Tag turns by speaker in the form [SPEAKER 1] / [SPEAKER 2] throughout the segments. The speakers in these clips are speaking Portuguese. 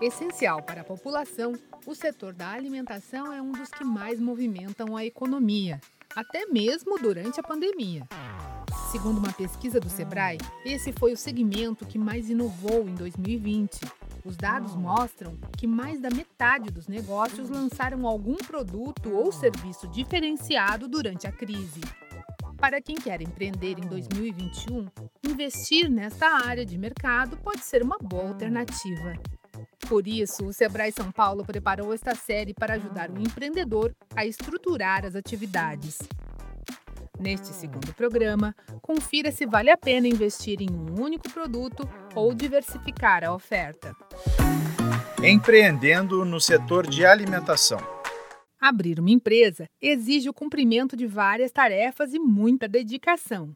[SPEAKER 1] Essencial para a população, o setor da alimentação é um dos que mais movimentam a economia, até mesmo durante a pandemia. Segundo uma pesquisa do Sebrae, esse foi o segmento que mais inovou em 2020. Os dados mostram que mais da metade dos negócios lançaram algum produto ou serviço diferenciado durante a crise. Para quem quer empreender em 2021, investir nesta área de mercado pode ser uma boa alternativa. Por isso, o Sebrae São Paulo preparou esta série para ajudar o empreendedor a estruturar as atividades. Neste segundo programa, confira se vale a pena investir em um único produto ou diversificar a oferta.
[SPEAKER 2] Empreendendo no setor de alimentação.
[SPEAKER 1] Abrir uma empresa exige o cumprimento de várias tarefas e muita dedicação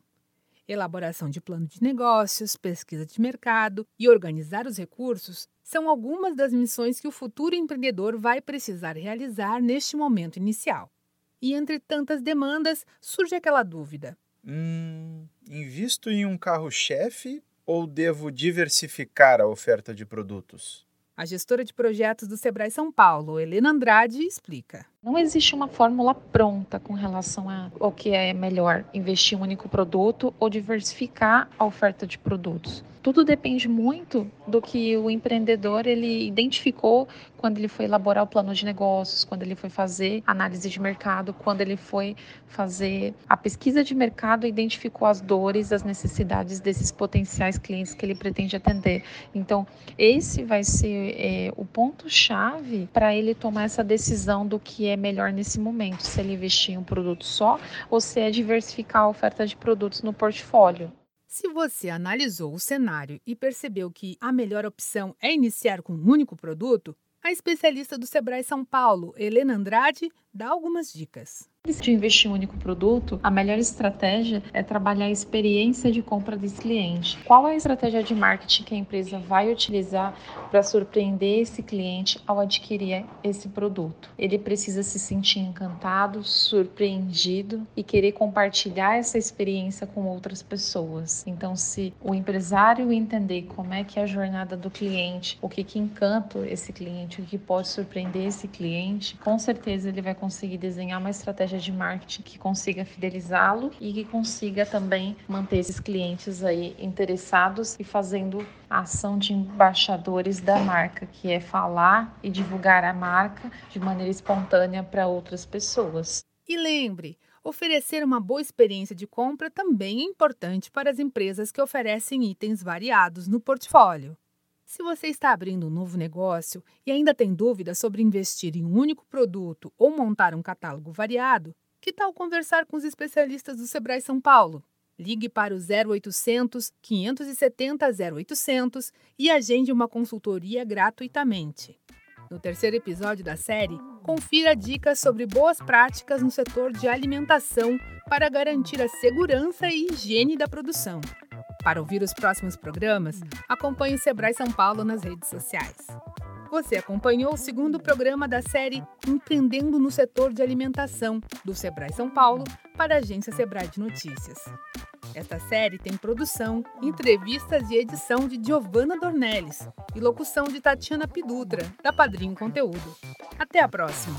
[SPEAKER 1] elaboração de plano de negócios, pesquisa de mercado e organizar os recursos são algumas das missões que o futuro empreendedor vai precisar realizar neste momento inicial. E entre tantas demandas surge aquela dúvida:
[SPEAKER 2] hum, invisto em um carro-chefe ou devo diversificar a oferta de produtos?
[SPEAKER 1] A gestora de projetos do Sebrae São Paulo, Helena Andrade, explica.
[SPEAKER 3] Não existe uma fórmula pronta com relação ao que é melhor investir em um único produto ou diversificar a oferta de produtos tudo depende muito do que o empreendedor ele identificou quando ele foi elaborar o plano de negócios, quando ele foi fazer análise de mercado, quando ele foi fazer a pesquisa de mercado identificou as dores, as necessidades desses potenciais clientes que ele pretende atender. Então, esse vai ser é, o ponto-chave para ele tomar essa decisão do que é melhor nesse momento, se ele investir em um produto só ou se é diversificar a oferta de produtos no portfólio.
[SPEAKER 1] Se você analisou o cenário e percebeu que a melhor opção é iniciar com um único produto, a especialista do Sebrae São Paulo, Helena Andrade, dá algumas dicas.
[SPEAKER 3] De investir em um único produto, a melhor estratégia é trabalhar a experiência de compra desse cliente. Qual é a estratégia de marketing que a empresa vai utilizar para surpreender esse cliente ao adquirir esse produto? Ele precisa se sentir encantado, surpreendido e querer compartilhar essa experiência com outras pessoas. Então, se o empresário entender como é que é a jornada do cliente, o que que encanta esse cliente, o que pode surpreender esse cliente, com certeza ele vai conseguir desenhar uma estratégia de marketing que consiga fidelizá-lo e que consiga também manter esses clientes aí interessados e fazendo a ação de embaixadores da marca, que é falar e divulgar a marca de maneira espontânea para outras pessoas.
[SPEAKER 1] E lembre, oferecer uma boa experiência de compra também é importante para as empresas que oferecem itens variados no portfólio. Se você está abrindo um novo negócio e ainda tem dúvidas sobre investir em um único produto ou montar um catálogo variado, que tal conversar com os especialistas do Sebrae São Paulo? Ligue para o 0800 570 0800 e agende uma consultoria gratuitamente. No terceiro episódio da série, confira dicas sobre boas práticas no setor de alimentação para garantir a segurança e higiene da produção. Para ouvir os próximos programas, acompanhe o Sebrae São Paulo nas redes sociais. Você acompanhou o segundo programa da série Empreendendo no Setor de Alimentação, do Sebrae São Paulo, para a agência Sebrae de Notícias. Esta série tem produção, entrevistas e edição de Giovanna Dornelles e locução de Tatiana Pidutra, da Padrinho Conteúdo. Até a próxima!